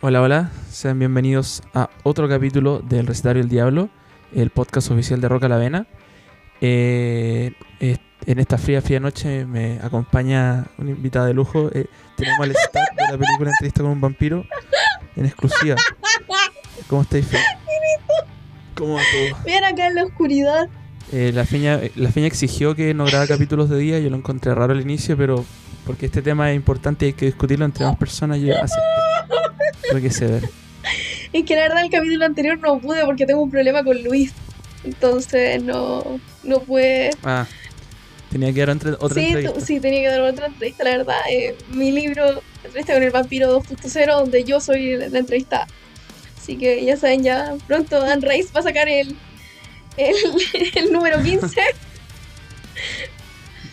Hola, hola, sean bienvenidos a otro capítulo del Recetario del Diablo, el podcast oficial de Roca la Vena. Eh, eh, en esta fría, fría noche me acompaña una invitada de lujo. Eh, tenemos al star de la película Entrevista con un vampiro en exclusiva. ¿Cómo estáis, Fe? ¿Cómo va todo? Bien acá en la oscuridad. Eh, la, feña, la feña exigió que no grabara capítulos de día, yo lo encontré raro al inicio, pero porque este tema es importante y hay que discutirlo entre más personas, yo acepto. Tuve que ceder. Es que la verdad el capítulo anterior no pude porque tengo un problema con Luis. Entonces no, no pude. Ah, tenía que dar entre- otra sí, entrevista. sí, tenía que dar otra entrevista, la verdad. Eh, mi libro, Entrevista con el vampiro 2.0, donde yo soy la entrevistada. Así que ya saben, ya pronto Dan Reis va a sacar el, el, el número 15.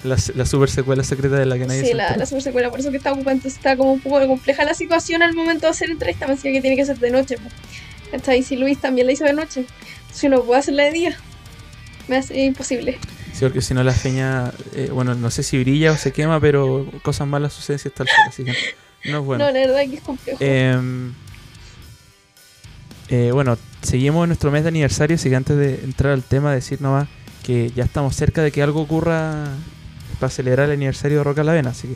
La, la super secuela secreta de la que nadie sí, se la, la super secuela, por eso que está ocupante, está como un poco compleja la situación al momento de hacer entrevista, me decía que tiene que ser de noche. po. ¿Cachai? Si Luis también la hizo de noche, si no puedo hacerla de día, me hace imposible. Sí, porque si no la feña, eh, bueno, no sé si brilla o se quema, pero cosas malas suceden si está al sol, así que no es bueno. No, la verdad que es complejo. Em, eh, bueno, seguimos en nuestro mes de aniversario, así que antes de entrar al tema, decir nomás que ya estamos cerca de que algo ocurra para celebrar el aniversario de Roca la Vena, así que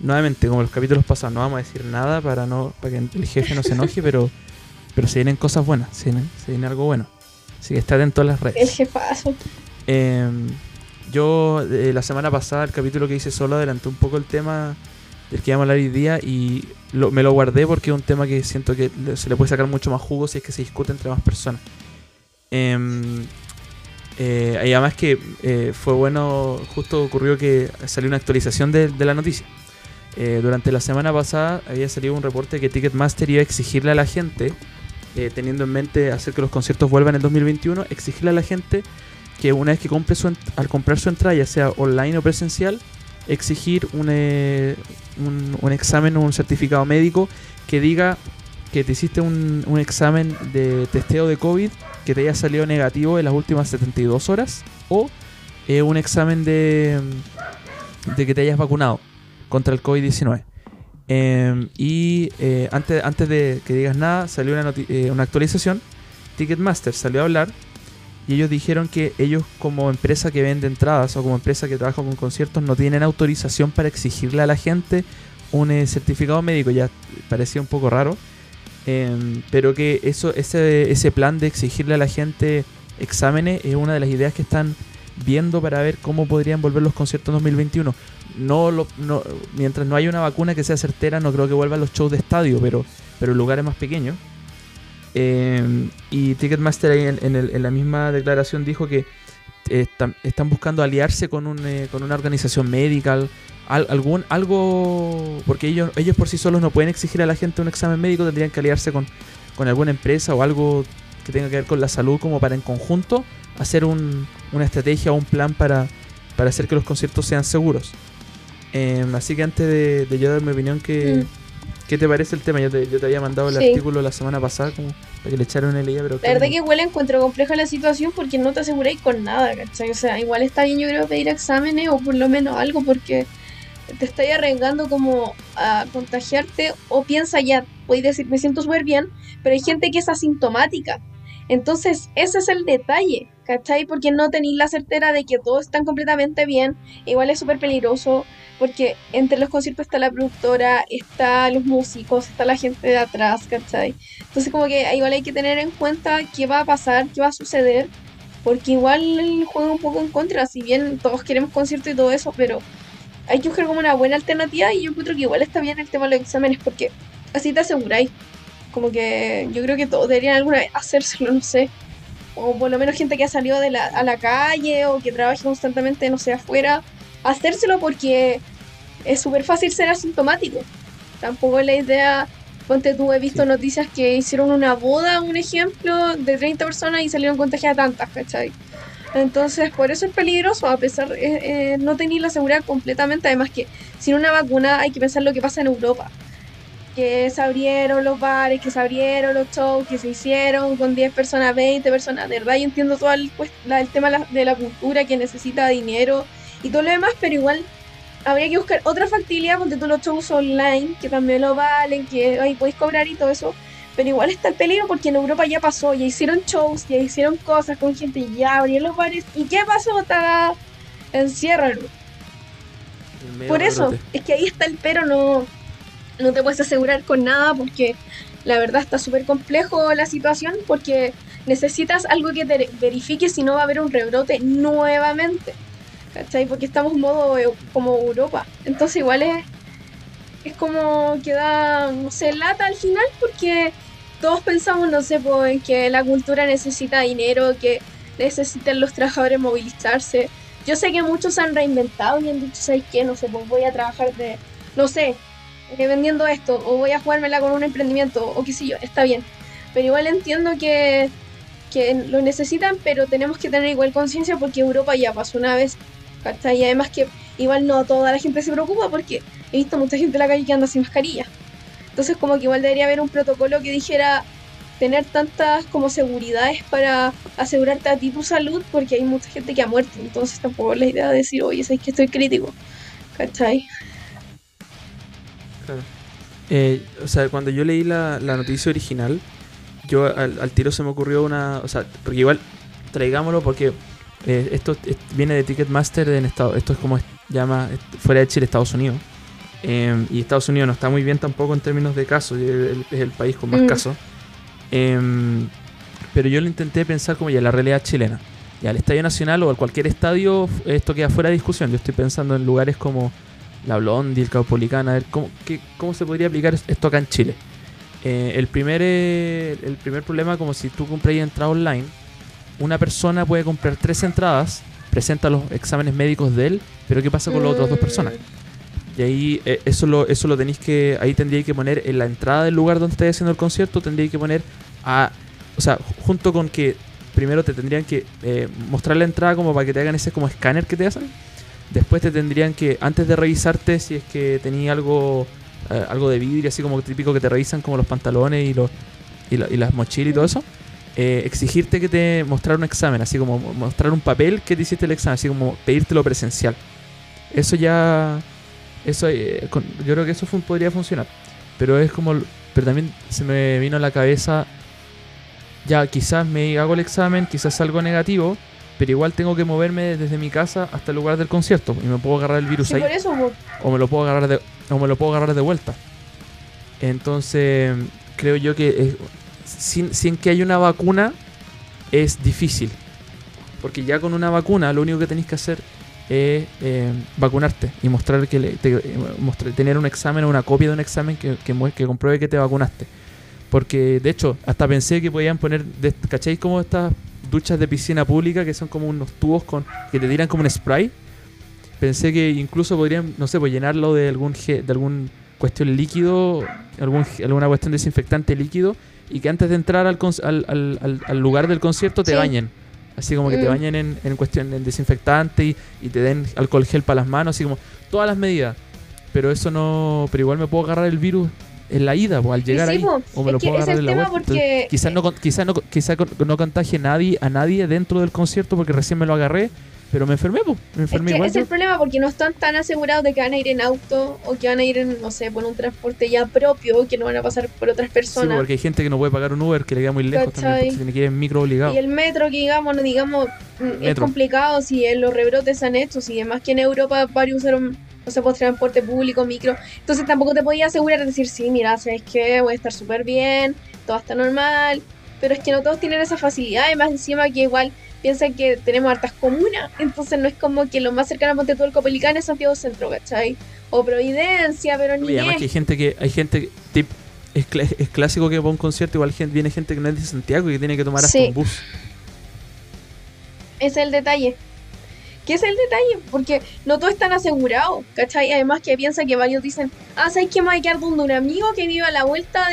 nuevamente, como los capítulos pasados, no vamos a decir nada para no para que el jefe no se enoje, pero, pero se vienen cosas buenas, se viene, se viene algo bueno. Así que está atento a las redes. el jefazo. Em, yo eh, la semana pasada, el capítulo que hice solo, adelanté un poco el tema del que íbamos a hablar hoy día y lo- me lo guardé porque es un tema que siento que se le puede sacar mucho más jugo si es que se discute entre más personas. Em, eh, y además que eh, fue bueno, justo ocurrió que salió una actualización de, la noticia. Eh, durante la semana pasada había salido un reporte que Ticketmaster iba a exigirle a la gente, eh, teniendo en mente hacer que los conciertos vuelvan en 2021, exigirle a la gente que una vez que compre su al comprar su entrada, ya sea online o presencial, exigir un, eh, un, un examen o un certificado médico que diga que te hiciste un, un examen de testeo de COVID que te haya salido negativo en las últimas 72 horas o eh, un examen de, de que te hayas vacunado contra el COVID-19. Em, y eh, antes, antes de que digas nada, salió una, eh, una actualización. Ticketmaster salió a hablar y ellos dijeron que ellos como empresa que vende entradas o como empresa que trabaja con conciertos no tienen autorización para exigirle a la gente un certificado médico. Ya parecía un poco raro. Em, pero que eso, ese, ese plan de exigirle a la gente exámenes es una de las ideas que están viendo para ver cómo podrían volver los conciertos en 2021. No, lo, no mientras no haya una vacuna que sea certera, no creo que vuelvan los shows de estadio, pero, pero lugares más pequeños. Eh, y Ticketmaster en, en el- en la misma declaración dijo que eh, están, buscando aliarse con, un, eh, con una organización médica, al- al- algún, algo, porque ellos, ellos por sí solos no pueden exigir a la gente un examen médico, tendrían que aliarse con, con alguna empresa o algo que tenga que ver con la salud como para en conjunto hacer un- una estrategia o un plan para, para hacer que los conciertos sean seguros. Eh, así que antes de, de yo dar mi opinión, ¿qué, Mm. ¿qué te parece el tema? Yo te, yo te había mandado el Sí. artículo la semana pasada como para que le echaran una leída, pero La verdad que igual encuentro compleja la situación porque no te aseguráis con nada, ¿cachai? O sea, igual está bien yo creo pedir exámenes o por lo menos algo porque te estáis arriesgando como a contagiarte o piensa ya, podéis decir, me siento súper bien, pero hay gente que es asintomática. Entonces, ese es el detalle, ¿cachai? Porque no tenéis la certera de que todos están completamente bien. Igual es súper peligroso porque entre los conciertos está la productora, está los músicos, está la gente de atrás, ¿cachai? Entonces como que igual hay que tener en cuenta qué va a pasar, qué va a suceder, porque igual juega un poco en contra, si bien todos queremos concierto y todo eso, pero hay que buscar como una buena alternativa y yo encuentro que igual está bien el tema de los exámenes, porque así te aseguráis. Como que yo creo que todos deberían alguna vez hacérselo, no sé. O por lo menos gente que ha salido de la, a la calle o que trabaje constantemente, no sé, afuera, hacérselo porque es súper fácil ser asintomático. Tampoco es la idea Ponte tú, he visto noticias que hicieron una boda, un ejemplo, de 30 personas y salieron contagiadas tantas, ¿cachai? Entonces, por eso es peligroso, a pesar eh, eh, no tener la seguridad completamente. Además que sin una vacuna hay que pensar lo que pasa en Europa. Que se abrieron los bares, que se abrieron los shows, que se hicieron con 10 personas, 20 personas. De verdad, yo entiendo todo el, pues, la- el tema de la, de la cultura que necesita dinero y todo lo demás, pero igual habría que buscar otra factibilidad, porque tú los shows online, que también lo valen, que ahí podéis cobrar y todo eso. Pero igual está el peligro porque en Europa ya pasó, ya hicieron shows, ya hicieron cosas con gente, ya abrieron los bares. ¿Y qué pasó? Está encierran. Por eso, es que ahí está el pero, no, no te puedes asegurar con nada porque la verdad está súper complejo la situación porque necesitas algo que te verifique si no va a haber un rebrote nuevamente. ¿Cachai? Porque estamos en modo como Europa. Entonces igual es, es como que da, no sé, lata al final porque todos pensamos, no sé, pues, en que la cultura necesita dinero, que necesitan los trabajadores movilizarse. Yo sé que muchos se han reinventado y han dicho, ¿sabes qué? No sé, pues voy a trabajar de, no sé, eh, vendiendo esto, o voy a jugármela con un emprendimiento, o qué sé yo, está bien. Pero igual entiendo que, que lo necesitan, pero tenemos que tener igual conciencia porque Europa ya pasó una vez y además que igual no toda la gente se preocupa porque he visto mucha gente en la calle que anda sin mascarilla. Entonces como que igual debería haber un protocolo que dijera tener tantas como seguridades para asegurarte a ti tu salud porque hay mucha gente que ha muerto. Entonces tampoco la idea de decir, oye, sabes que estoy crítico. ¿Cachai? Claro. Eh, o sea, cuando yo leí la, noticia original, yo al, al, tiro se me ocurrió una... O sea, porque igual, traigámoslo porque eh, esto viene de Ticketmaster en Estado, esto es como llama fuera de Chile, Estados Unidos. Em, y Estados Unidos no está muy bien tampoco en términos de casos, es el, país con más mm. casos. Em, pero yo lo intenté pensar como ya la realidad chilena. Ya el Estadio Nacional o cualquier estadio, esto queda fuera de discusión. Yo estoy pensando en lugares como la Blondie, el Caupolicán, a ver cómo, cómo se podría aplicar esto acá en Chile. Eh, el, primer, eh, el primer problema, como si tú compras entrada online, una persona puede comprar tres entradas, presenta los exámenes médicos de él, pero ¿qué pasa con las otras dos personas? Y ahí eh, eso lo eso lo tenéis que ahí tendríais que poner en la entrada del lugar donde estáis haciendo el concierto, tendríais que poner a o sea, junto con que primero te tendrían que eh, mostrar la entrada como para que te hagan ese como escáner que te hacen. Después te tendrían que antes de revisarte si es que tenía algo eh, algo de vidrio, así como típico que te revisan como los pantalones y los y, y las mochilas y todo eso eh, exigirte que te mostrar un examen, así como mostrar un papel que te hiciste el examen, así como pedírtelo presencial. Eso ya. Eso, eh, yo creo que eso podría funcionar. Pero es como. Pero también se me vino a la cabeza. Ya, quizás me hago el examen, quizás algo negativo, pero igual tengo que moverme desde mi casa hasta el lugar del concierto y me puedo agarrar el virus ahí. o me lo puedo agarrar de, o me lo puedo agarrar de vuelta. Entonces, creo yo que sin, que haya una vacuna es difícil. Porque ya con una vacuna lo único que tenéis que hacer es eh, vacunarte y mostrar que eh, tener un examen o una copia de un examen que, que, compruebe que te vacunaste. Porque de hecho, hasta pensé que podían poner, ¿cacháis como estas duchas de piscina pública que son como unos tubos con que te tiran como un spray? Pensé que incluso podrían, no sé, pues llenarlo de algún de algún cuestión líquido, algún, alguna cuestión desinfectante líquido y que antes de entrar al, al, al, lugar del concierto te bañen. Así como que te mm. bañen en, en cuestión de desinfectante y, y, te den alcohol gel para las manos, así como todas las medidas. Pero eso no. Pero igual me puedo agarrar el virus en la ida, o al llegar ahí. O me lo puedo agarrar la vuelta. Quizás no, quizás no, quizás no contagie nadie, a nadie dentro del concierto porque recién me lo agarré pero me enfermé, pues. Me enfermé es que Es el problema porque no están tan asegurados de que van a ir en auto o que van a ir en, no sé, por un transporte ya propio, que no van a pasar por otras personas. Sí, porque hay gente que no puede pagar un Uber, que le queda muy lejos también, porque tiene que ir en micro obligado. Y el metro, que digamos, digamos es complicado si los rebrotes han hecho, si además que en Europa varios usaron no sé, pues transporte público, micro. Entonces tampoco te podía asegurar de decir, sí, mira, sabes que voy a estar súper bien, todo está normal. Pero es que no todos tienen esa facilidad, además encima que igual piensan que tenemos hartas comunas, entonces no es como que lo más cercano a Monte el es Santiago Centro, ¿cachai? O Providencia, pero ni. Y además que hay gente que, hay gente tip, es, es, clásico que va a un concierto, igual gente, viene gente que no es de Santiago y que tiene que tomar hasta un bus. Ese es el detalle. ¿Qué es el detalle? Porque no todo están asegurado, ¿cachai? Además que piensa que varios dicen, ah, ¿sabes que me voy a quedar donde un amigo que vive a la vuelta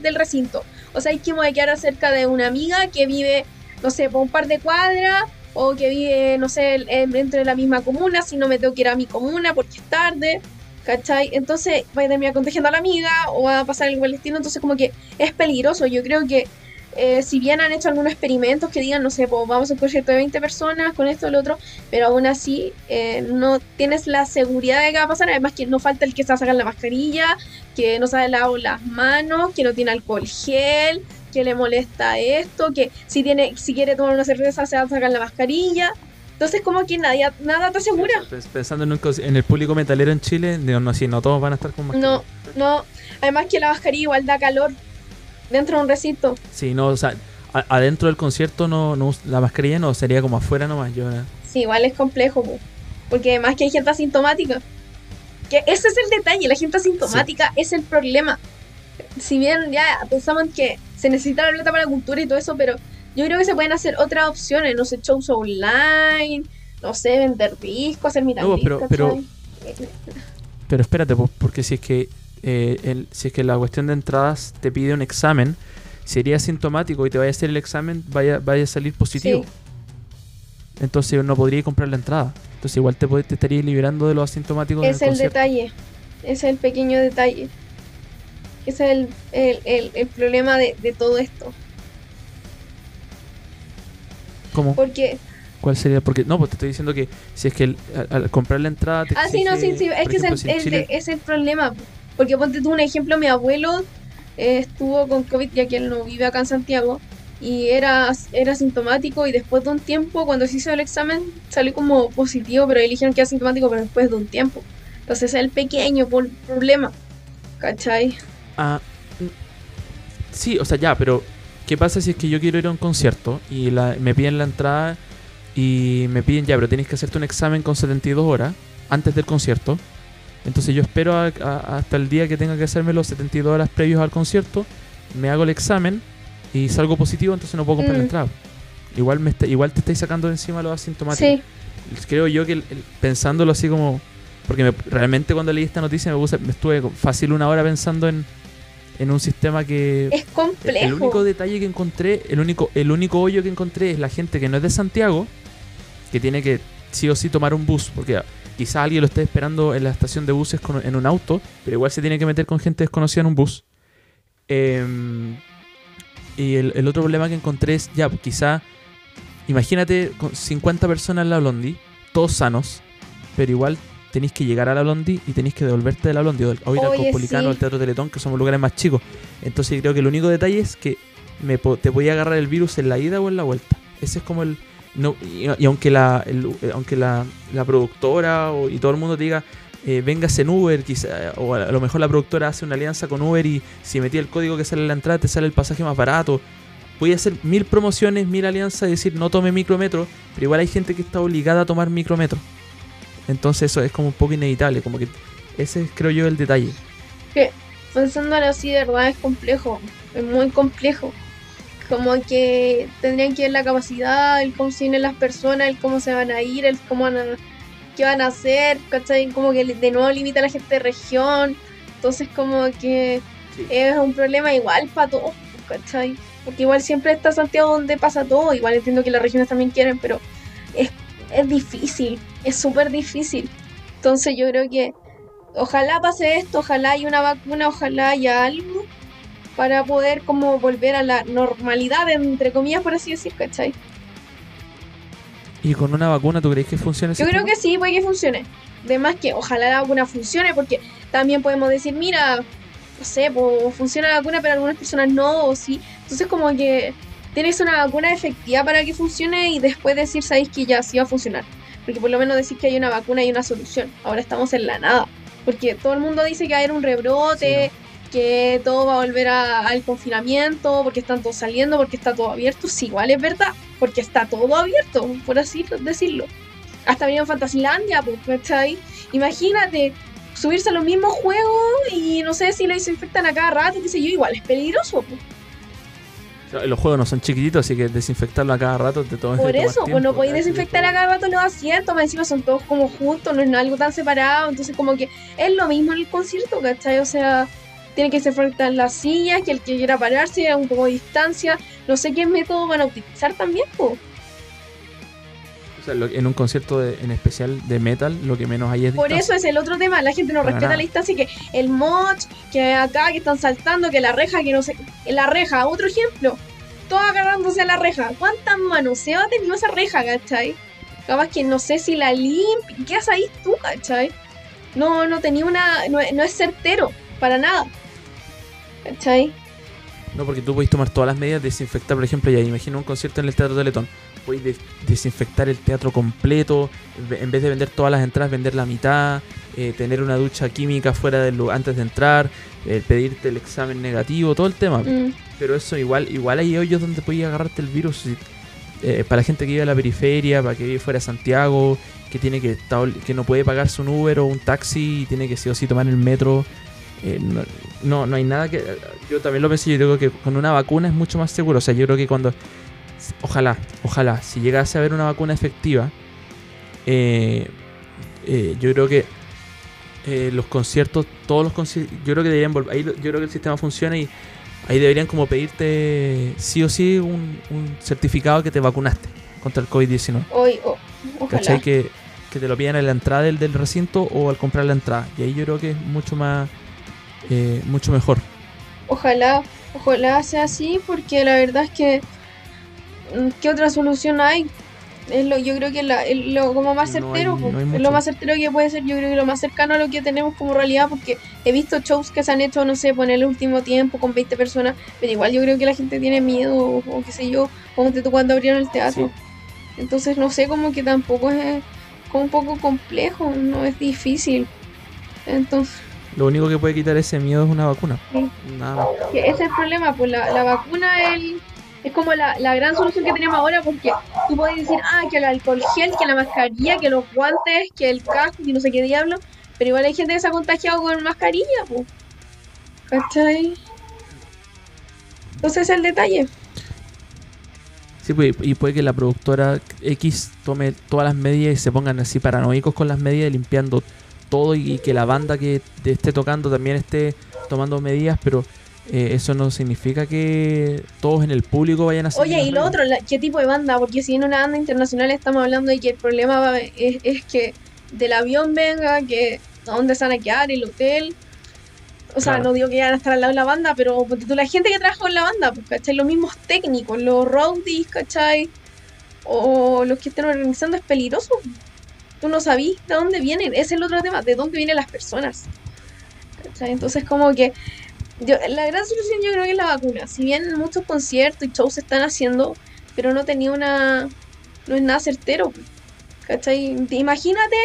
del recinto? O ¿sabes que me voy a quedar cerca de una amiga que vive no sé, por un par de cuadras o que vive, no sé, dentro de la misma comuna, si no me tengo que ir a mi comuna porque es tarde, ¿cachai? Entonces va a terminar contagiando a la amiga o va a pasar algo al destino, entonces como que es peligroso. Yo creo que eh, si bien han hecho algunos experimentos que digan, no sé, pues vamos a un concierto de 20 personas con esto o lo otro, pero aún así eh, no tienes la seguridad de que va a pasar. Además, que no falta el que se va a sacar la mascarilla, que no se ha lavado las manos, que no tiene alcohol gel, que le molesta esto, que si, tiene, si quiere tomar una cerveza se va a sacar la mascarilla. Entonces, como que nadie, nada te asegura. Pensando en, en, el público metalero en Chile, digo, no, si no todos van a estar con mascarilla. No, no. Además que la mascarilla igual da calor dentro de un recinto. Sí, no, o sea, adentro del concierto no, no, la mascarilla no, sería como afuera nomás. Yo, Sí, igual es complejo, porque además que hay gente asintomática. Que ese es el detalle, la gente asintomática es el problema. Si bien ya pensamos que se necesita la plata para la cultura y todo eso, pero yo creo que se pueden hacer otras opciones, no sé, shows online, no sé, vender discos, hacer mitad no, pero, pero, pero espérate, porque si es que eh, si es que la cuestión de entradas te pide un examen, sería asintomático y te vaya a hacer el examen, vaya, vaya a salir positivo. Entonces no podría comprar la entrada. Entonces igual te, te estaría liberando de los asintomáticos. Es el, detalle, es el pequeño detalle. Ese es el, el, problema de, de, todo esto. ¿Cómo? Porque... ¿Cuál sería? Porque no, pues te estoy diciendo que si es que al, comprar la entrada te Ah, sí, no, sí, sí, es que es, el, es el problema. Porque ponte tú un ejemplo, mi abuelo eh, estuvo con COVID ya que él no vive acá en Santiago y era, era asintomático y después de un tiempo, cuando se hizo el examen, salió como positivo, pero eligieron que era asintomático, pero después de un tiempo. Entonces es el pequeño problema, ¿cachai? Ah, sí, o sea, ya, pero ¿qué pasa si es que yo quiero ir a un concierto y la, me piden la entrada y me piden ya, pero tienes que hacerte un examen con 72 horas antes del concierto? Entonces yo espero hasta el día que tenga que hacerme los 72 horas previos al concierto, me hago el examen y salgo positivo, entonces no puedo comprar la mm. entrada. Igual, me igual te estáis sacando de encima los asintomáticos. Sí. Creo yo que pensándolo así como porque realmente cuando leí esta noticia me, puse, me estuve fácil una hora pensando en, un sistema que... Es complejo. El único detalle que encontré, el único, el único hoyo que encontré es la gente que no es de Santiago, que tiene que sí o sí tomar un bus, porque quizá alguien lo esté esperando en la estación de buses en un auto, pero igual se tiene que meter con gente desconocida en un bus. Em, y el, otro problema que encontré es, ya, quizá, imagínate con 50 personas en la Blondie, todos sanos, pero igual tenéis que llegar a la Blondie y tenéis que devolverte de la Blondie o, ir al al Teatro Teletón, que somos lugares más chicos. Entonces creo que el único detalle es que me, te podía agarrar el virus en la ida o en la vuelta. Ese es como el... No, y, aunque la eh, aunque la, productora y todo el mundo te diga eh, vengas en Uber, quizá, o a lo mejor la productora hace una alianza con Uber y si metí el código que sale en la entrada te sale el pasaje más barato. Voy a hacer mil promociones, mil alianzas y decir no tome micrometro, pero igual hay gente que está obligada a tomar micrometro. Entonces eso es como un poco inevitable, como que ese es creo yo el detalle. Que pensándolo así de verdad es complejo, es muy complejo. Como que tendrían que ver la capacidad, el cómo tienen las personas, el cómo se van a ir, el cómo van a, qué van a hacer, ¿cachai? Como que de nuevo limita a la gente de región. Entonces como que es un problema igual para todos, ¿cachai? Porque igual siempre está Santiago donde pasa todo, igual entiendo que las regiones también quieren, pero es es difícil, es súper difícil. Entonces yo creo que ojalá pase esto, ojalá haya una vacuna, ojalá haya algo para poder como volver a la normalidad, entre comillas, por así decir, ¿cachai? ¿Y con una vacuna tú crees que funcione? Yo creo que sí, puede que funcione. Además que ojalá la vacuna funcione, porque también podemos decir, mira, no sé, pues, funciona la vacuna, pero algunas personas no, o sí. Entonces como que tienes una vacuna efectiva para que funcione y después decir, sabéis que ya sí va a funcionar. Porque por lo menos decir que hay una vacuna y una solución. Ahora estamos en la nada. Porque todo el mundo dice que va a haber un rebrote, que todo va a volver al confinamiento, porque están todos saliendo, porque está todo abierto. Sí, igual es verdad, porque está todo abierto, por así decirlo. Hasta venía en Fantasilandia, pues, ahí. Imagínate, subirse a los mismos juegos y no sé si lo desinfectan a cada rato, qué sé yo, igual es peligroso. Pues. Los juegos no son chiquititos, así que desinfectarlo a cada rato te todo Por eso, pues no podéis desinfectar a cada rato los asientos, más encima son todos como juntos, no es algo tan separado, entonces como que es lo mismo en el concierto, ¿cachai? O sea, tiene que desinfectar las sillas, que el que quiera pararse a un poco de distancia, no sé qué método van a utilizar también, pues en un concierto en especial de metal, lo que menos hay es Por eso es el otro tema, la gente no respeta la distancia, que el mod, que acá, que están saltando, que la reja, que no sé, la reja, otro ejemplo. todos agarrándose a la reja. ¿Cuántas manoseos ha tenido esa reja, cachai? Capaz que no sé si la limpia. ¿Qué haces ahí tú, cachai? No, no tenía una. No, no es certero, para nada. ¿Cachai? No, porque tú podés tomar todas las medidas, desinfectar, por ejemplo, ya imagina un concierto en el Teatro Teletón. Podéis de- desinfectar el teatro completo, en vez de vender todas las entradas, vender la mitad, eh, tener una ducha química fuera del lugar antes de entrar, eh, pedirte el examen negativo, todo el tema. Mm, Pero eso igual, igual hay hoyos donde podías agarrarte el virus. eh, para la gente que vive a la periferia, para que vive fuera de Santiago, que tiene que estar- que no puede pagarse un Uber o un taxi y tiene que sí o sí tomar el metro. Eh, no, no, no hay nada que. Yo también lo pensé, yo creo que con una vacuna es mucho más seguro. O sea, yo creo que cuando. Ojalá, ojalá, si llegase a haber una vacuna efectiva, eh, eh, yo creo que eh, los conciertos, todos los conciertos, yo creo que deberían volver. Ahí yo creo que el sistema funciona y ahí deberían como pedirte sí o sí un, un certificado que te vacunaste contra el COVID-19. hoy, oh, ojalá. ¿Cachai? Que, que te lo pidan en la entrada del, del recinto o al comprar la entrada. Y ahí yo creo que es mucho más, eh, mucho mejor. Ojalá, ojalá sea así, porque la verdad es que. mm, ¿Qué otra solución hay? Es lo, yo creo que la, es lo como más No certero, hay- po. no hay es lo más certero que puede ser, yo creo que lo más cercano a lo que tenemos como realidad, porque he visto shows que se han hecho, no sé, por el último tiempo con 20 personas, pero igual yo creo que la gente tiene miedo, o, o qué sé yo, como tú cuando abrieron el teatro. Entonces no sé, como que tampoco es como un poco complejo, no es difícil. Entonces, Lo único que puede quitar ese miedo es una vacuna. Sí. Nada más. que ese es el problema, pues la, la vacuna es, como la, la gran solución que tenemos ahora, porque tú puedes decir, ah, que el alcohol gel, que la mascarilla, que los guantes, que el casco, y no sé qué diablo, pero igual hay gente que se ha contagiado con mascarilla, pues. ¿Cachai? Entonces ese es el detalle. Sí, pues, y puede que la productora X tome todas las medidas y se pongan así paranoicos con las medidas, limpiando todo y, que la banda que te esté tocando también esté tomando medidas, pero eh, eso no significa que todos en el público vayan a Oye, y lo otro, la- ¿qué tipo de banda? Porque si en una banda internacional estamos hablando de que el problema va- es, es que del avión venga, que a dónde se van a quedar, el hotel. O sea, Claro. no digo que vayan a estar al lado de la banda, pero la gente que trabaja en la banda, pues, ¿cachai? Los mismos técnicos, los roadies, ¿cachai? O los que estén organizando es peligroso. Tú no sabís de dónde vienen. Ese es el otro tema, de dónde vienen las personas. ¿Cachai? Entonces, como que yo, la gran solución yo creo que es la vacuna. Si bien muchos conciertos y shows se están haciendo, pero no tenía una. No es nada certero. ¿Cachai? Imagínate,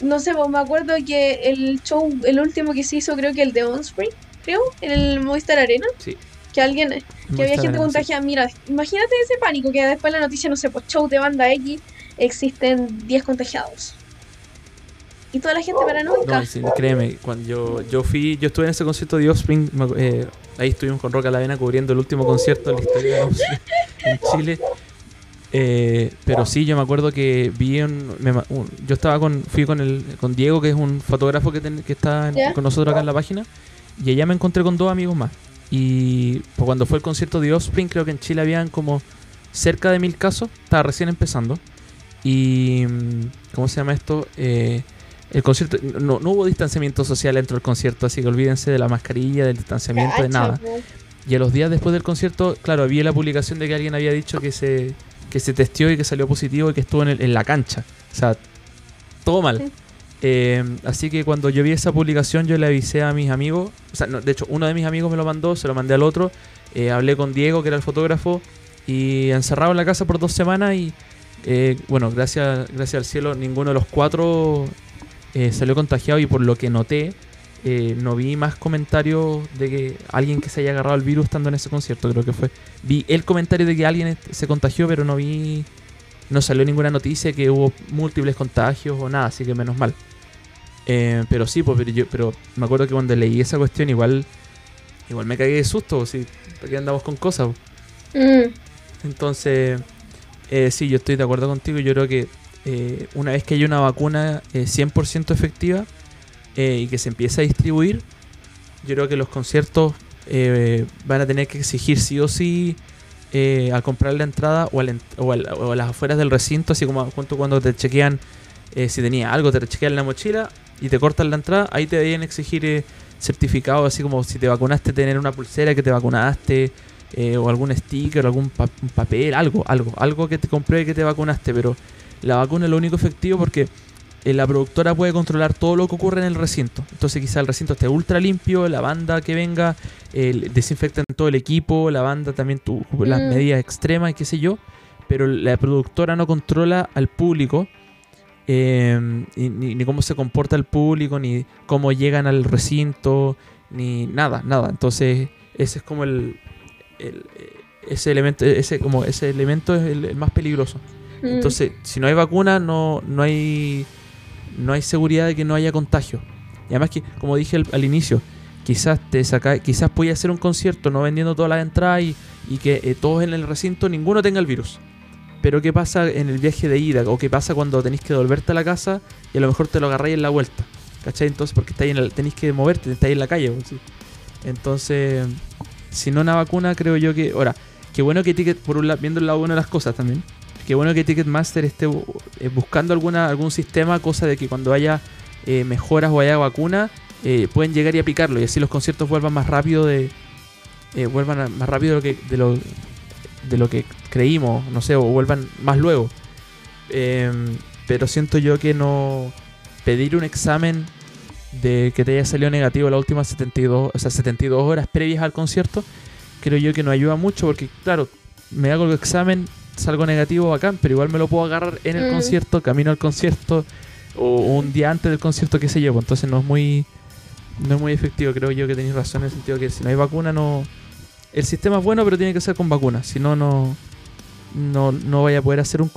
no sé, pues, me acuerdo que el show, el último que se hizo, creo que el de Onspring, creo, en el Movistar Arena, Sí. que alguien, que había Movistar gente Arena, sí. contagiada. Mira, imagínate ese pánico que después la noticia, no sé, pues show de banda X, existen 10 contagiados. Y toda la gente paranoica. No, sí, créeme, cuando yo, yo fui, yo estuve en ese concierto de Offspring, eh, ahí estuvimos con Roca Lavena cubriendo el último concierto de la historia de Offspring en Chile. Eh, pero sí, yo me acuerdo que vi un, me un- yo estaba con, fui con el, con Diego, que es un fotógrafo que, ten- que está en- con nosotros acá en la página, y allá me encontré con dos amigos más. Y pues, cuando fue el concierto de Offspring, creo que en Chile habían como cerca de mil casos, estaba recién empezando. Y, mm, ¿cómo se llama esto? Eh, el concierto, no, no hubo distanciamiento social dentro del concierto, así que olvídense de la mascarilla, del distanciamiento, de nada. po. Y a los días después del concierto, claro, vi la publicación de que alguien había dicho que se, que se testió y que salió positivo y que estuvo en, el- en la cancha. O sea, todo mal. Sí. Eh, así que cuando yo vi esa publicación, yo le avisé a mis amigos. O sea, no, de hecho, uno de mis amigos me lo mandó, se lo mandé al otro. eh, hablé con Diego, que era el fotógrafo, y encerrado en la casa por dos semanas. Y eh, bueno, gracias, gracias al cielo, ninguno de los cuatro eh, salió contagiado. Y por lo que noté, eh, no vi más comentarios de que alguien que se haya agarrado el virus estando en ese concierto, creo que fue. Vi el comentario de que alguien se contagió, pero no vi, no salió ninguna noticia que hubo múltiples contagios o nada, así que menos mal. Eh, pero sí, pues, pero, yo, pero me acuerdo que cuando leí esa cuestión igual, igual me cagué de susto, si ¿para qué andamos con cosas? Mm, Entonces, eh, sí, yo estoy de acuerdo contigo. Yo creo que eh, una vez que haya una vacuna eh, 100% efectiva eh, y que se empiece a distribuir, yo creo que los conciertos eh, van a tener que exigir sí o sí al comprar la entrada o, al o, o a las afueras del recinto, así como junto cuando te chequean si tenía algo, te chequean la mochila y te cortan la entrada, ahí te deben exigir certificados, así como si te vacunaste, tener una pulsera que te vacunaste, eh, o algún sticker, algún papel, algo, algo, algo que te compruebe que te vacunaste, pero la vacuna es lo único efectivo porque eh, la productora puede controlar todo lo que ocurre en el recinto. Entonces quizá el recinto esté ultra limpio, la banda que venga, eh, desinfectan todo el equipo, la banda también tu, las mm. medidas extremas y qué sé yo, pero la productora no controla al público. Em, ni, cómo se comporta el público, ni cómo llegan al recinto, ni nada, nada. Entonces, ese es como el, ese elemento, ese como ese elemento es el, más peligroso. Mm. Entonces, si no hay vacuna, no, no hay no hay seguridad de que no haya contagio. Y además que, como dije al, inicio, quizás te saca, quizás puede hacer un concierto no vendiendo todas las entradas y, que eh, todos en el recinto ninguno tenga el virus. Pero ¿qué pasa en el viaje de ida? ¿O qué pasa cuando tenéis que devolverte a la casa y a lo mejor te lo agarráis en la vuelta? ¿Cachai? Entonces, porque estáis en el, tenéis que moverte, estáis en la calle. Entonces, si no una vacuna, creo yo que... Ahora, qué bueno que Ticket, por un lado, viendo el lado bueno de las cosas también, qué bueno que Ticketmaster esté eh, buscando alguna, algún sistema, cosa de que cuando haya eh, mejoras o haya vacuna, eh, pueden llegar y aplicarlo y así los conciertos vuelvan más rápido de vuelvan más rápido de lo que de lo, de lo que creímos, no sé, o vuelvan más luego. Em, pero siento yo que no pedir un examen de que te haya salido negativo las últimas 72, o sea, 72 horas previas al concierto, creo yo que no ayuda mucho porque claro, me hago el examen salgo negativo bacán, pero igual me lo puedo agarrar en el mm. concierto, camino al concierto o un día antes del concierto, que se llevo. Entonces no es muy no es muy efectivo, creo yo que tenéis razón en el sentido que si no hay vacuna no el sistema es bueno, pero tiene que ser con vacuna, si no no no, no vaya a poder hacer un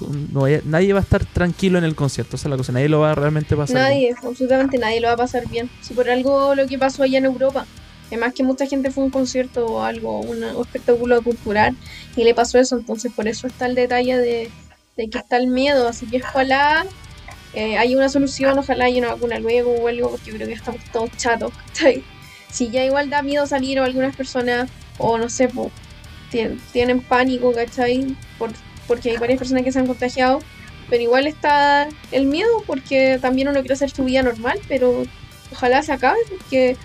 nadie va a estar tranquilo en el concierto, esa es la cosa, nadie lo va a realmente pasar. Nadie, absolutamente nadie lo va a pasar bien. Si por algo lo que pasó allá en Europa, Además que mucha gente fue a un concierto o algo, un, espectáculo cultural y le pasó eso, entonces por eso está el detalle de, que está el miedo, así que ojalá eh, haya una solución, ojalá haya una vacuna luego o algo, porque yo creo que estamos todos chatos, Si ya igual da miedo salir o algunas personas, o no sé, tienen, pánico, ¿cachai? Por, porque hay varias personas que se han contagiado, pero igual está el miedo porque también uno quiere hacer su vida normal, pero ojalá se acabe porque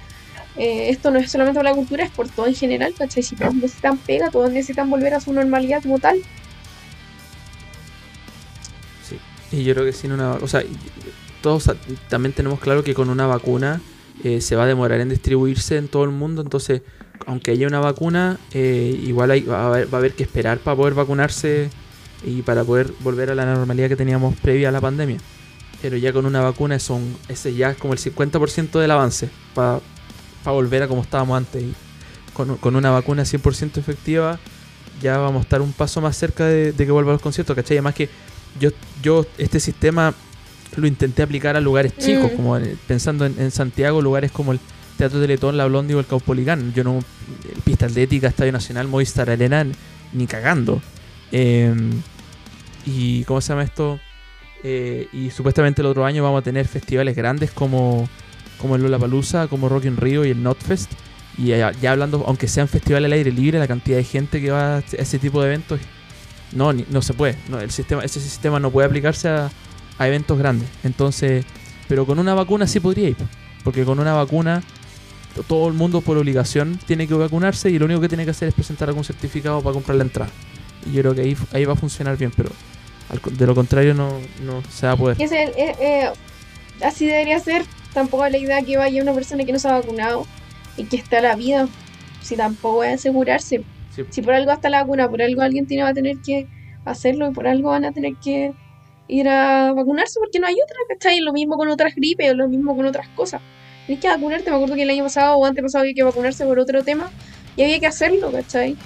eh, esto no es solamente por la cultura, es por todo en general, ¿cachai? Si todos necesitan pega, todos necesitan volver a su normalidad como tal. Sí, y yo creo que sin una... O sea, todos también tenemos claro que con una vacuna eh, se va a demorar en distribuirse en todo el mundo, entonces, aunque haya una vacuna, eh, igual hay, va, a haber, que esperar para poder vacunarse y para poder volver a la normalidad que teníamos previa a la pandemia. Pero ya con una vacuna son, ese ya es como el 50% del avance para volver a como estábamos antes. Y con, una vacuna 100% efectiva, ya vamos a estar un paso más cerca de, que vuelva a los conciertos, ¿cachai? Además que yo, yo este sistema lo intenté aplicar a lugares chicos, mm. como pensando en, Santiago, lugares como el Teatro de Letón, La Blondie o el Caupolicán. Yo no, pista atlética, Estadio Nacional, Movistar Arena, ni cagando. Em, y ¿cómo se llama esto? Eh, y supuestamente el otro año vamos a tener festivales grandes como como el Lollapalooza, como Rock in Rio y el Notfest. Y ya, hablando, aunque sean festivales al aire libre, la cantidad de gente que va a ese tipo de eventos, no, no se puede. No, el sistema, ese sistema no puede aplicarse a, eventos grandes. Entonces, pero con una vacuna sí podría ir. Porque con una vacuna todo el mundo por obligación tiene que vacunarse y lo único que tiene que hacer es presentar algún certificado para comprar la entrada. Y yo creo que ahí, ahí va a funcionar bien, pero de lo contrario no, no se va a poder. Eh, eh, así debería ser tampoco la idea que vaya una persona que no se ha vacunado y que está a la vida, si tampoco es asegurarse. Si por algo está la vacuna, por algo alguien tiene va a tener que hacerlo y por algo van a tener que ir a vacunarse porque no hay otra, ¿cachai? Lo mismo con otras gripes, o lo mismo con otras cosas. Tienes que vacunarte, me acuerdo que el año pasado o antepasado había que vacunarse por otro tema y había que hacerlo, ¿cachai?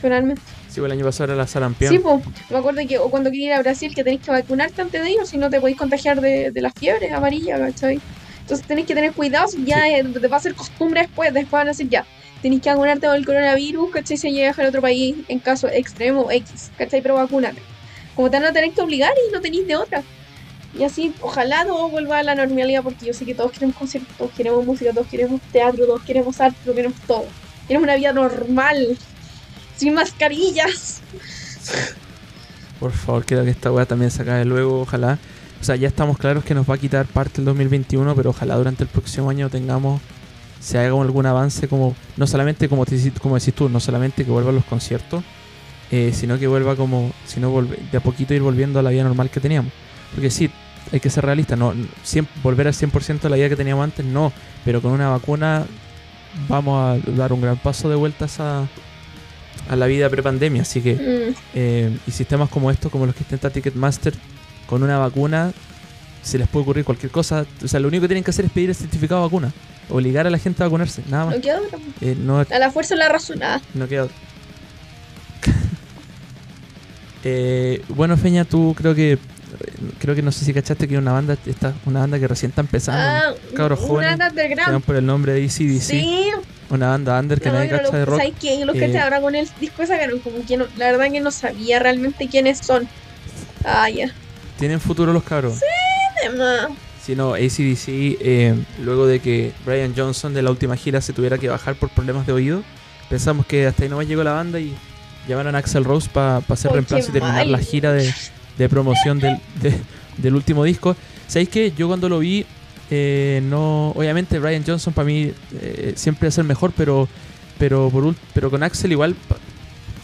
Finalmente. Sí, el año pasado era la sarampión. Sí, pues, me acuerdo que o cuando quería ir a Brasil que tenéis que vacunarte antes de ir, si no te podéis contagiar de, de las fiebres amarillas, ¿cachai? Entonces tenéis que tener cuidado, ya eh, te va a ser costumbre después, después van a decir ya, tenéis que vacunarte con el coronavirus, ¿cachai? Si llegas a otro país en caso extremo X, ¿cachai? Pero vacúnate. Como te van a tener que obligar y no tenéis de otra. Y así, ojalá todo vuelva a la normalidad, porque yo sé que todos queremos conciertos, todos queremos música, todos queremos teatro, todos queremos arte, todos queremos todo. Queremos una vida normal, sin mascarillas. Por favor, quiero que esta weá también se acabe luego, ojalá. O sea, ya estamos claros que nos va a quitar parte el 2021, pero ojalá durante el próximo año tengamos se haga algún avance como, no solamente como, te, como decís tú, no solamente que vuelvan los conciertos, eh, sino que vuelva como, sino volve- de a poquito ir volviendo a la vida normal que teníamos. Porque sí, hay que ser realistas, no, cien- volver al 100% a la vida que teníamos antes, no, pero con una vacuna vamos a dar un gran paso de vuelta a, esa- a la vida prepandemia, así que Mm, eh, y sistemas como estos, como los que intenta Ticketmaster, con una vacuna, se les puede ocurrir cualquier cosa. O sea, lo único que tienen que hacer es pedir el certificado de vacuna. Obligar a la gente a vacunarse, nada más. no queda otra. Eh, no, A la fuerza la razonada. no queda otra. Eh, bueno, Feña, tú creo que creo que no sé si cachaste que una banda está una banda que recién está empezando. Ah, cabros jóvenes se por el nombre de ACDC. Sí, Una banda under que no, nadie no cacha de lo- rock. ¿sabes? Yo los Eh, caché ahora con el disco que sacaron, como que no, la verdad que no sabía realmente quiénes son. Ah, ya. Tienen futuro los cabros. Tema. Si no, ACDC, eh, luego de que Brian Johnson de la última gira se tuviera que bajar por problemas de oído, pensamos que hasta ahí nomás llegó la banda y llamaron a Axel Rose para hacer Oh, reemplazo y terminar mal. la gira de, de promoción del, de- del último disco. ¿Sabéis que Yo cuando lo vi, eh, no. Obviamente, Brian Johnson para mí eh, siempre es el mejor, pero pero por pero con Axel igual.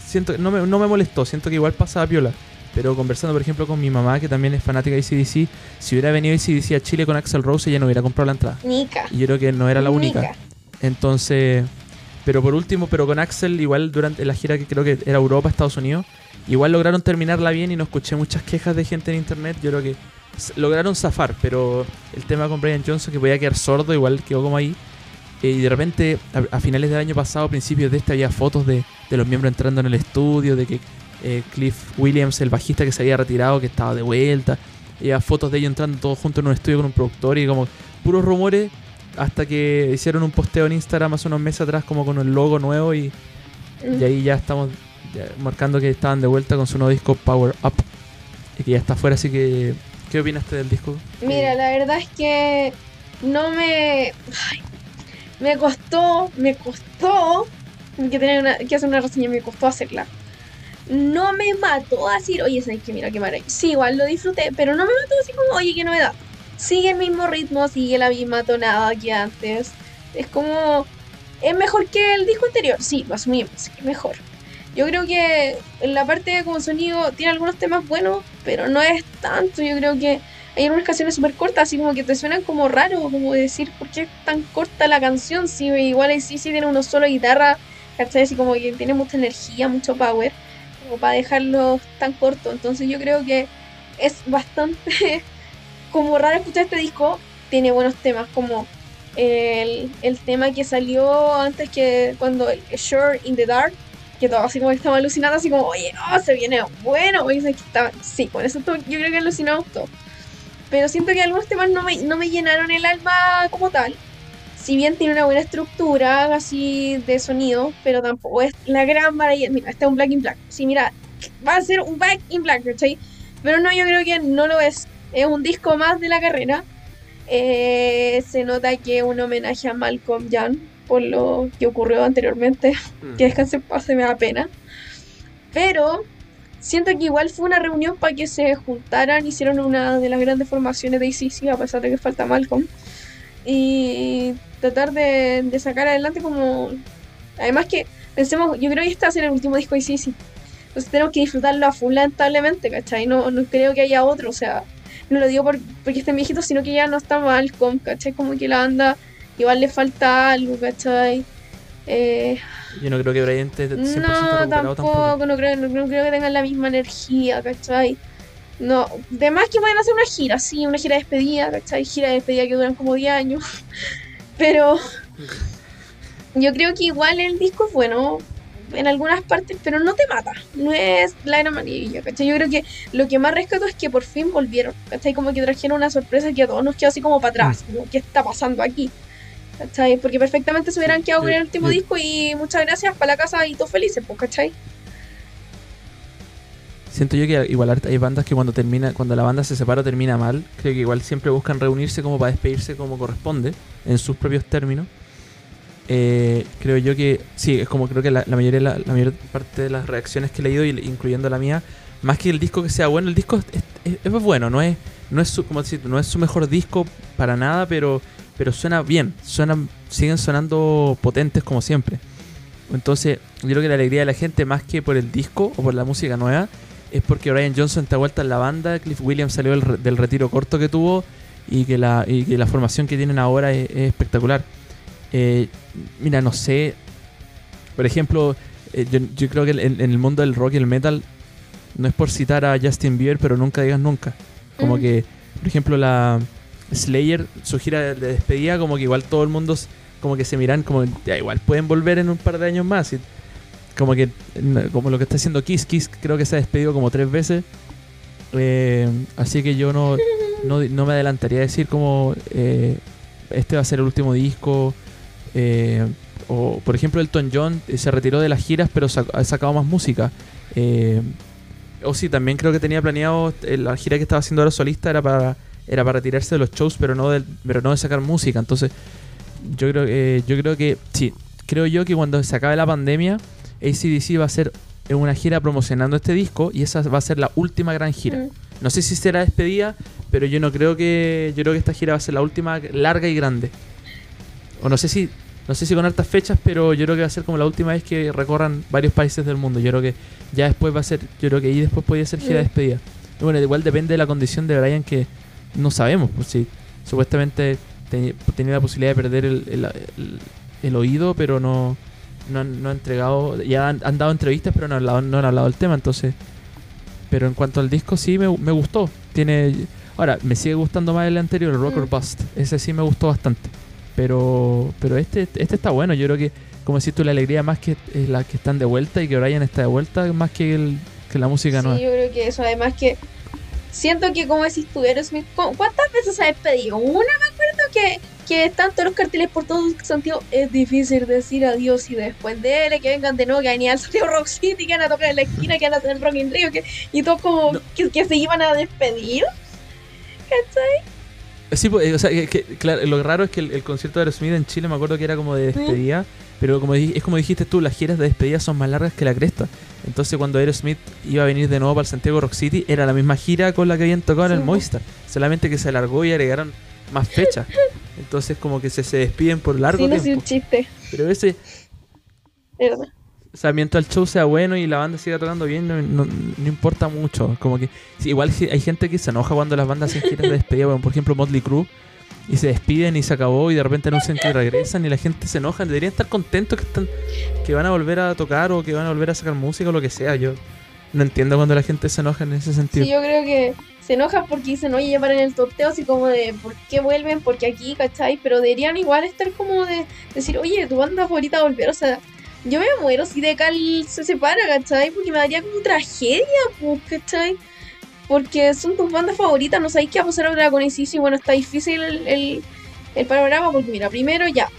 Siento, no, me, no me molestó, siento que igual pasaba piola. Pero conversando, por ejemplo, con mi mamá, que también es fanática de ACDC, si hubiera venido ACDC a Chile con Axel Rose, ella no hubiera comprado la entrada. Nica. Y yo creo que no era la única. Nica. Entonces, pero por último, pero con Axel, igual durante la gira que creo que era Europa, Estados Unidos, igual lograron terminarla bien y no escuché muchas quejas de gente en internet. Yo creo que lograron zafar, pero el tema con Brian Johnson, que podía quedar sordo, igual quedó como ahí. Eh, y de repente, a, finales del año pasado, principios de este, había fotos de, de los miembros entrando en el estudio, de que eh, Cliff Williams, el bajista que se había retirado, que estaba de vuelta. Había fotos de ellos entrando todos juntos en un estudio con un productor y como puros rumores hasta que hicieron un posteo en Instagram hace unos meses atrás como con el logo nuevo y, ahí ya estamos marcando que estaban de vuelta con su nuevo disco Power Up y que ya está afuera, así que ¿qué opinaste del disco? Mira, la verdad es que no me. me costó, me costó. Que, tener una, que hacer una reseña, me costó hacerla. No me mató a decir, oye, ¿sabes qué? Mira qué maravilla. Sí, igual lo disfruté, pero no me mató así como, oye, qué novedad. Sigue el mismo ritmo, sigue la misma tonada que antes. Es como. ¿Es mejor que el disco anterior? Sí, lo asumimos, es mejor. Yo creo que en la parte de como sonido tiene algunos temas buenos, pero no es tanto. Yo creo que hay algunas canciones súper cortas, así como que te suenan como raro, como decir, ¿por qué es tan corta la canción? Si igual ahí sí, sí tiene uno solo guitarra, ¿cachai? Así como que tiene mucha energía, mucho power, como para dejarlo tan corto. Entonces yo creo que es bastante como raro escuchar este disco. Tiene buenos temas, como el, el tema que salió antes que cuando el Sure in the Dark, que todo así como que estaba alucinando, así como, oye, no, se viene bueno, ¿sabes qué estaba? Sí, con eso todo- yo creo que alucinamos todo pero siento que algunos temas no me, no me llenaron el alma como tal. Si bien tiene una buena estructura así de sonido, pero tampoco es la gran maravilla. Mira, este es un Black in Black. Sí, mira, va a ser un Black in Black. Pero no, yo creo que no lo es. Es un disco más de la carrera. Eh, se nota que es un homenaje a Malcolm Young por lo que ocurrió anteriormente. mm. Que descanse en paz, se me da pena. Pero siento que igual fue una reunión para que se juntaran, hicieron una de las grandes formaciones de ICC, a pesar de que falta Malcolm. Y tratar de, de sacar adelante como... Además que, pensemos, yo creo que este va a ser el último disco de ICC. Entonces tenemos que disfrutarlo a full lamentablemente, ¿cachai? No, no creo que haya otro, o sea, no lo digo por, porque estén viejitos, sino que ya no está Malcolm, ¿cachai? Como que la banda igual le falta algo, ¿cachai? Eh, Yo no creo que Brian esté 100% no, tampoco, tampoco. No, creo, no, no creo que tengan la misma energía, ¿cachai? No, de más que pueden hacer una gira, sí, una gira de despedida, ¿cachai? Gira de despedida que duran como 10 años. Pero yo creo que igual el disco es bueno en algunas partes, pero no te mata. No es la gran maravilla, ¿cachai? Yo creo que lo que más rescato es que por fin volvieron, ¿cachai? Como que trajeron una sorpresa que a todos nos quedó así como para atrás, como, ¿qué está pasando aquí? ¿Cachai? Porque perfectamente se hubieran quedado con el último disco y muchas gracias para la casa y todos felices, pues, ¿cachai? Siento yo que igual hay bandas que cuando termina, cuando la banda se separa termina mal, creo que igual siempre buscan reunirse como para despedirse como corresponde, en sus propios términos. Eh, creo yo que sí, es como creo que la, mayoría la, mayor parte de las reacciones que he leído, incluyendo la mía, más que el disco que sea bueno, el disco es, es- es bueno, no es, no es su, como decir, no es su mejor disco para nada, pero pero suena bien, suenan, siguen sonando potentes como siempre. Entonces, yo creo que la alegría de la gente, más que por el disco o por la música nueva, es porque Brian Johnson está vuelta en la banda, Cliff Williams salió del, retiro corto que tuvo y que la, y que la formación que tienen ahora es, espectacular. Eh, mira, no sé, por ejemplo, eh, yo, creo que en, el mundo del rock y el metal, no es por citar a Justin Bieber, pero nunca digas nunca. Como que, por ejemplo, la Slayer, su gira de despedida, como que igual todo el mundo como que se miran como ya igual pueden volver en un par de años más. Y como que como lo que está haciendo Kiss Kiss creo que se ha despedido como tres veces. Eh, así que yo no, no, me adelantaría a decir como eh, este va a ser el último disco o por ejemplo Elton John se retiró de las giras pero ha sacado más música o sí, también creo que tenía planeado eh, la gira que estaba haciendo ahora solista era para era para retirarse de los shows, pero no de, pero no de sacar música. Entonces, yo creo que yo creo que sí, creo yo que cuando se acabe la pandemia, ACDC va a ser una gira promocionando este disco y esa va a ser la última gran gira. Mm. No sé si será despedida, pero yo no creo que yo creo que esta gira va a ser la última larga y grande. O no sé si no sé si con hartas fechas, pero yo creo que va a ser como la última vez que recorran varios países del mundo. Yo creo que ya después va a ser, yo creo que ahí después podría ser gira de despedida. bueno, igual depende de la condición de Brian que no sabemos, pues si supuestamente tenía la posibilidad de perder el, oído, pero no, no, no ha entregado, ya han, dado entrevistas, pero no han, hablado, no han hablado del tema, entonces... Pero en cuanto al disco sí me, me gustó. Tiene Ahora, me sigue gustando más el anterior, el Rocker mm. Bust. Ese sí me gustó bastante. Pero, pero este, este está bueno. Yo creo que, como decís tú, la alegría más que es la que están de vuelta y que Brian está de vuelta, más que, el, que la música sí, yo creo que eso. Además que siento que, como decís tú, Aerosmith, ¿cuántas veces se ha despedido? Una me acuerdo que, que están todos los carteles por todo Santiago. Es difícil decir adiós y después de él, que vengan de nuevo, que venía al Santiago Rock City, que van a tocar en la esquina, que van a hacer el Rock in Rio, que, y todos como que, que se iban a despedir. ¿Cachai? Sí, pues, o sea, que, claro, lo raro es que el, concierto de Aerosmith en Chile me acuerdo que era como de despedida, pero como es como dijiste tú, las giras de despedida son más largas que la cresta. Entonces cuando Aerosmith iba a venir de nuevo para el Santiago Rock City, era la misma gira con la que habían tocado en el Movistar, solamente que se alargó y agregaron más fechas. Entonces como que se, se despiden por largo sí, no tiempo. un chiste. Pero ese... ¿Verdad? O sea, mientras el show sea bueno y la banda siga tocando bien, no, no, importa mucho. Como que igual hay gente que se enoja cuando las bandas hacen giras de despedida. por ejemplo, Motley Crue. Y se despiden y se acabó y de repente anuncian que regresan y la gente se enoja. Deberían estar contentos que están que van a volver a tocar o que van a volver a sacar música o lo que sea. Yo no entiendo cuando la gente se enoja en ese sentido. Sí, yo creo que se enojan porque dicen, oye, ya en el torteo, así como de, ¿por qué vuelven? Porque aquí, ¿cachai? Pero deberían igual estar como de decir, oye, tu banda favorita volver, o sea yo me muero si de Cal se separa, ¿cachai? Porque me daría como tragedia, pues, ¿cachai? Porque son tus bandas favoritas, no sabéis qué va a pasar ahora con y bueno, está difícil el, el, panorama, porque mira, primero ya,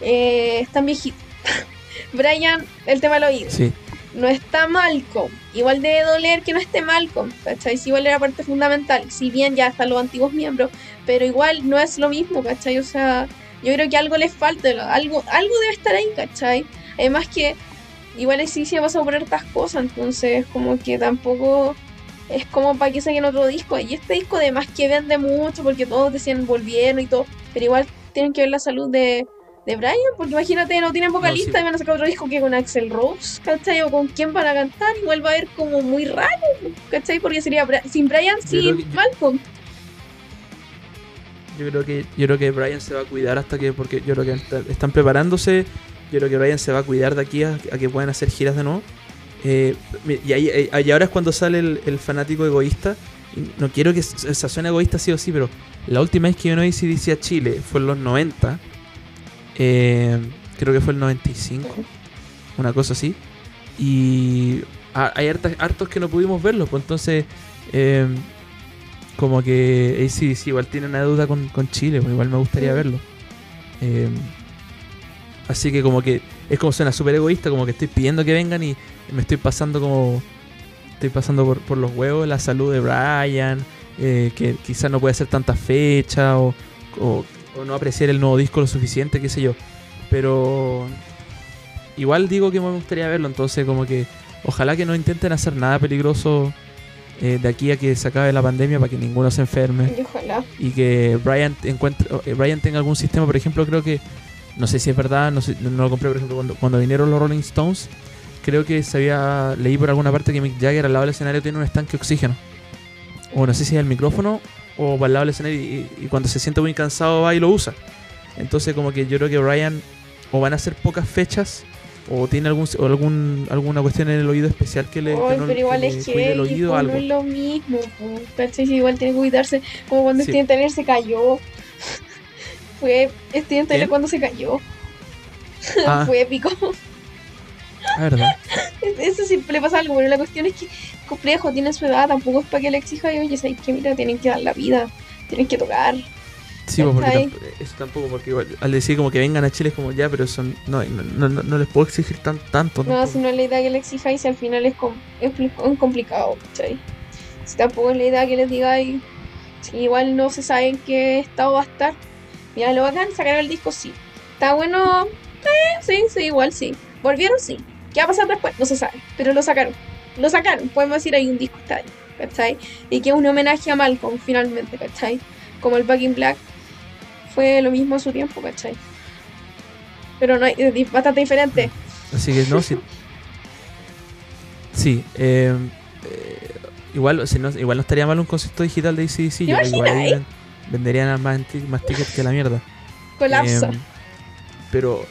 eh, están viejitos. Brian, el tema del oído. Sí. No está Malcolm. Igual debe doler que no esté Malcolm, ¿cachai? Si igual era parte fundamental. Si bien ya están los antiguos miembros, pero igual no es lo mismo, ¿cachai? O sea, yo creo que algo les falta, algo, algo debe estar ahí, ¿cachai? Además que igual sí se vas a poner estas cosas, entonces como que tampoco es como para que saquen otro disco. Y este disco además que vende mucho porque todos decían volvieron y todo, pero igual tienen que ver la salud de, de Brian, porque imagínate, no tienen vocalista y van a sacar otro disco que con Axel Rose, ¿cachai? O con quién van a cantar, igual va a ver como muy raro, ¿cachai? Porque sería sin Brian, sin Malcolm. Yo creo que yo creo que Brian se va a cuidar hasta que porque yo creo que están preparándose yo creo que Brian se va a cuidar de aquí a, que puedan hacer giras de nuevo. Eh, y, ahí, eh, ahora es cuando sale el, fanático egoísta. No quiero que esa suene egoísta sí o sí, pero la última vez que yo no hice dice a Chile fue en los 90. Eh, creo que fue el 95. Una cosa así. Y hay hartos, que no pudimos verlo. Pues entonces, como que sí, igual tiene una duda con, Chile. Pues igual me gustaría verlo. Así que como que es como suena súper egoísta, como que estoy pidiendo que vengan y me estoy pasando como... Estoy pasando por, los huevos la salud de Brian, eh, que quizás no puede hacer tanta fecha o, o, no apreciar el nuevo disco lo suficiente, qué sé yo. Pero igual digo que me gustaría verlo, entonces como que ojalá que no intenten hacer nada peligroso eh, de aquí a que se acabe la pandemia para que ninguno se enferme Y ojalá. y que Brian encuentre eh, Brian tenga algún sistema por ejemplo creo que no sé si es verdad no, sé, no, lo compré por ejemplo cuando, cuando vinieron los Rolling Stones creo que se había leí por alguna parte que Mick Jagger al lado del escenario tiene un estanque de oxígeno o no sé si es el micrófono o al lado del escenario y, y cuando se siente muy cansado va y lo usa entonces como que yo creo que Brian o van a ser pocas fechas o tiene algún, o algún alguna cuestión en el oído especial que le, que no- pero igual que es que el oído algo no es lo mismo. Si igual tiene que cuidarse, como cuando Sí. Tyler se cayó. Fue Steven Tyler ¿Quién? cuando se cayó. ah, Fue épico. ah, verdad Eso siempre le pasa algo, pero la cuestión es que complejo, tiene su edad, tampoco es para que le exija y oye, sabes que mira, tienen que dar la vida, tienen que tocar. Sí, pues, porque eso tampoco, porque igual, al decir como que vengan a Chile es como ya, pero son, no, no, no, no les puedo exigir tan, tanto. No, si no es la idea que le exijáis, al final es, com- es, es complicado, ¿cachai? Si tampoco es la idea que les digáis, si igual no se sabe en qué estado va a estar. Mira, lo bacán, sacaron el disco, sí. Está bueno, eh, sí, sí, igual sí. Volvieron, sí. ¿Qué va a pasar después? No se sabe, pero lo sacaron. Lo sacaron, podemos decir, hay un disco está ahí, ¿cachai? Y que es un homenaje a Malcolm, finalmente, ¿cachai? Como el Back in Black fue lo mismo en su tiempo, ¿cachai? Pero no hay- es bastante diferente. Así que no, sí. Sí, eh, eh, igual, si no, igual no estaría mal un concierto digital de ACDC. Yo igual venderían más, más tickets que la mierda. Colapsa. Em, pero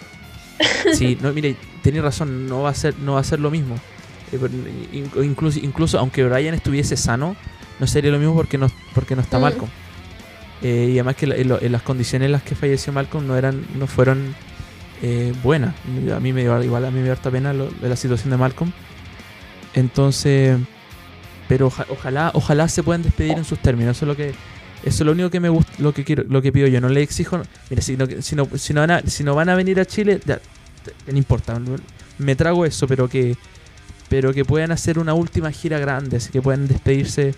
sí, no, mire, tenés razón, no va a ser, no va a ser lo mismo. Eh, incluso, incluso aunque Brian estuviese sano, no sería lo mismo porque no, porque no está Mm. Malcolm. Eh, y además que la- en, lo- en las condiciones en las que falleció Malcolm no eran, no fueron eh, buenas. A mí me dio igual a mí me dio harta pena lo- la situación de Malcolm. Entonces, pero oja- ojalá, ojalá se puedan despedir en sus términos. Eso es lo que, eso es lo único que me gusta, lo que quiero, lo que pido yo. No le exijo, mira, si no, si no, si no van a, si no van a venir a Chile, no importa, me trago eso, pero que, pero que puedan hacer una última gira grande, así que puedan despedirse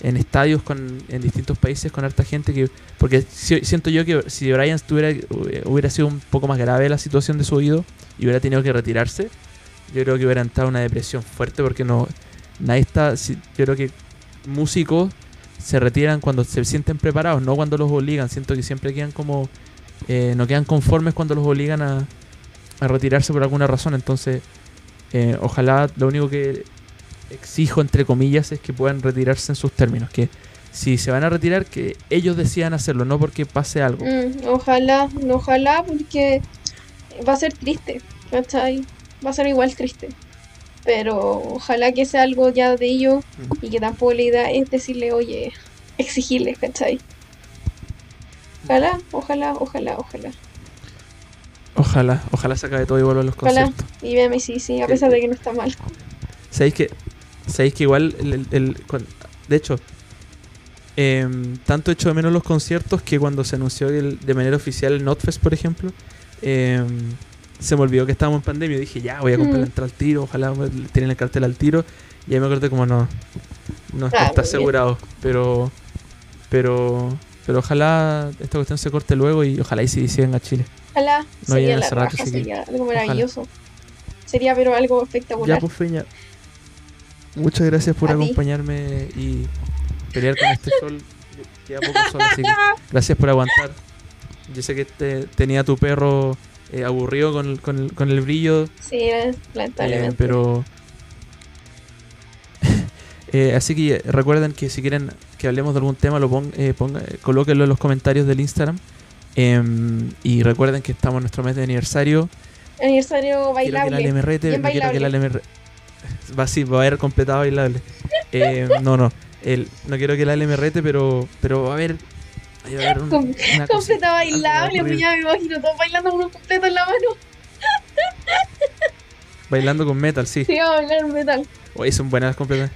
en estadios con, en distintos países con harta gente que, porque si- siento yo que si Brian tuviera, hubiera sido un poco más grave la situación de su oído y hubiera tenido que retirarse, yo creo que hubiera entrado en una depresión fuerte porque no, nadie está, yo creo que músicos se retiran cuando se sienten preparados, no cuando los obligan. Siento que siempre quedan como. eh, no quedan conformes cuando los obligan a, a retirarse por alguna razón. Entonces, eh, ojalá lo único que exijo, entre comillas, es que puedan retirarse en sus términos. Que si se van a retirar, que ellos decidan hacerlo, no porque pase algo. Mm, ojalá, ojalá, porque va a ser triste, ¿cachai? Va a ser igual triste. Pero ojalá que sea algo ya de ellos y que tampoco la idea es decirle, oye, exigirles, ¿cachai? Ojalá, ojalá, ojalá, ojalá. Ojalá, ojalá se acabe todo y vuelvan los Ojalá. conciertos. Y véame, sí, sí, a pesar de que no está mal. ¿Sabéis que, ¿sabéis que igual, el, el- de hecho, em, tanto echo de menos los conciertos que cuando se anunció el- de manera oficial el Notfest, por ejemplo, em, se me olvidó que estábamos en pandemia. y Dije, ya, voy a comprar Mm. la entrada al tiro, ojalá tienen el cartel al tiro. Y ahí me acordé como no, no está, Ah, está bien. asegurado. Pero, pero, pero ojalá esta cuestión se corte luego y ojalá y sí venga a Chile. Ojalá No sería la rato, raja, que sería algo maravilloso. Sería pero algo espectacular. Ya, pues Feña. Muchas gracias por A acompañarme y pelear con este sol. Queda poco sol, así que gracias por aguantar. Yo sé que te- tenía tu perro eh, aburrido con, el- con, el, con el brillo, Sí, eh, lamentablemente. pero... Eh, así que recuerden que si quieren que hablemos de algún tema, lo pon, eh, ponga- eh, colóquenlo en los comentarios del Instagram. Em, y recuerden que estamos en nuestro mes de aniversario. Aniversario Quiero que bailable. la bien quiero que la bailable. LM re- va va a haber completado bailable. Eh, no, no. El, no quiero que la LM rete, pero, pero va a haber. Un- Com- Completa bailable, pues ya me imagino todos bailando con un completo en la mano. Bailando con metal, sí. Sí, a bailar metal. Oye, son buenas completas.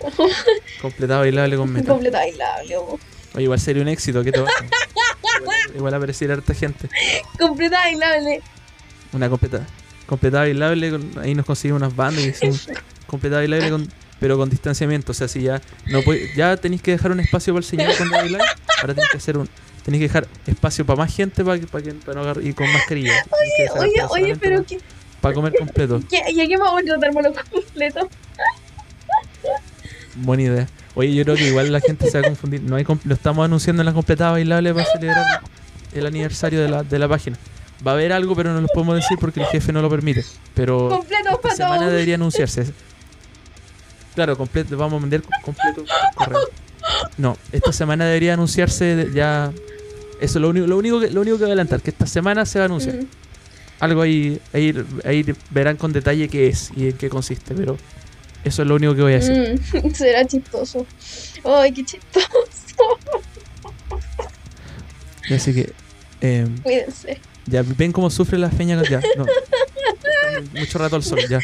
completado bailable con metal. Completa bailable, ojo. Oye, igual sería un éxito, ¿qué te pasa? igual, igual aparecería harta gente. Completa bailable. Una completa. Completada bailable, con- ahí nos conseguimos unas bandas y hicimos completada bailable con, pero con distanciamiento. O sea, si ya no puede- ya tenéis que dejar un espacio para el señor cuando bailáis, ahora tenéis que hacer un tenéis que dejar espacio para más gente para que, para que para no agarrar y con mascarilla. Oye, oye, solamente pero ¿qué, para comer completo. ¿y a qué vamos a tratarlo completo? Buena idea. Oye, yo creo que igual la gente se va a confundir. No hay lo estamos anunciando en la completada bailable para celebrar el aniversario de la, de la página. Va a haber algo, pero no lo podemos decir porque el jefe no lo permite. Pero Completo esta semana todos. debería anunciarse. Claro, completo, vamos a vender completo correo. No, esta semana debería anunciarse ya. Eso es lo único, lo único que, lo único que voy a adelantar, que esta semana se va a anunciar. Algo ahí, ahí, ahí verán con detalle qué es y en qué consiste, pero eso es lo único que voy a decir. Mm, será chistoso. Ay, qué chistoso. Así que, eh, Cuídense. ya ven cómo sufre la feña. Ya, no. Mucho rato al sol, ya.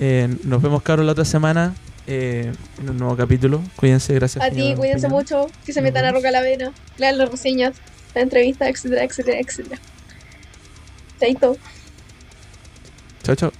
Eh, nos vemos, cabros, la otra semana eh, en un nuevo capítulo. Cuídense, gracias. A ti, cuídense mucho. Que se metan a. Roca la Vena. Lean las reseñas, las entrevistas, etcétera, etcétera, etcétera. Chaito. Chao, chao.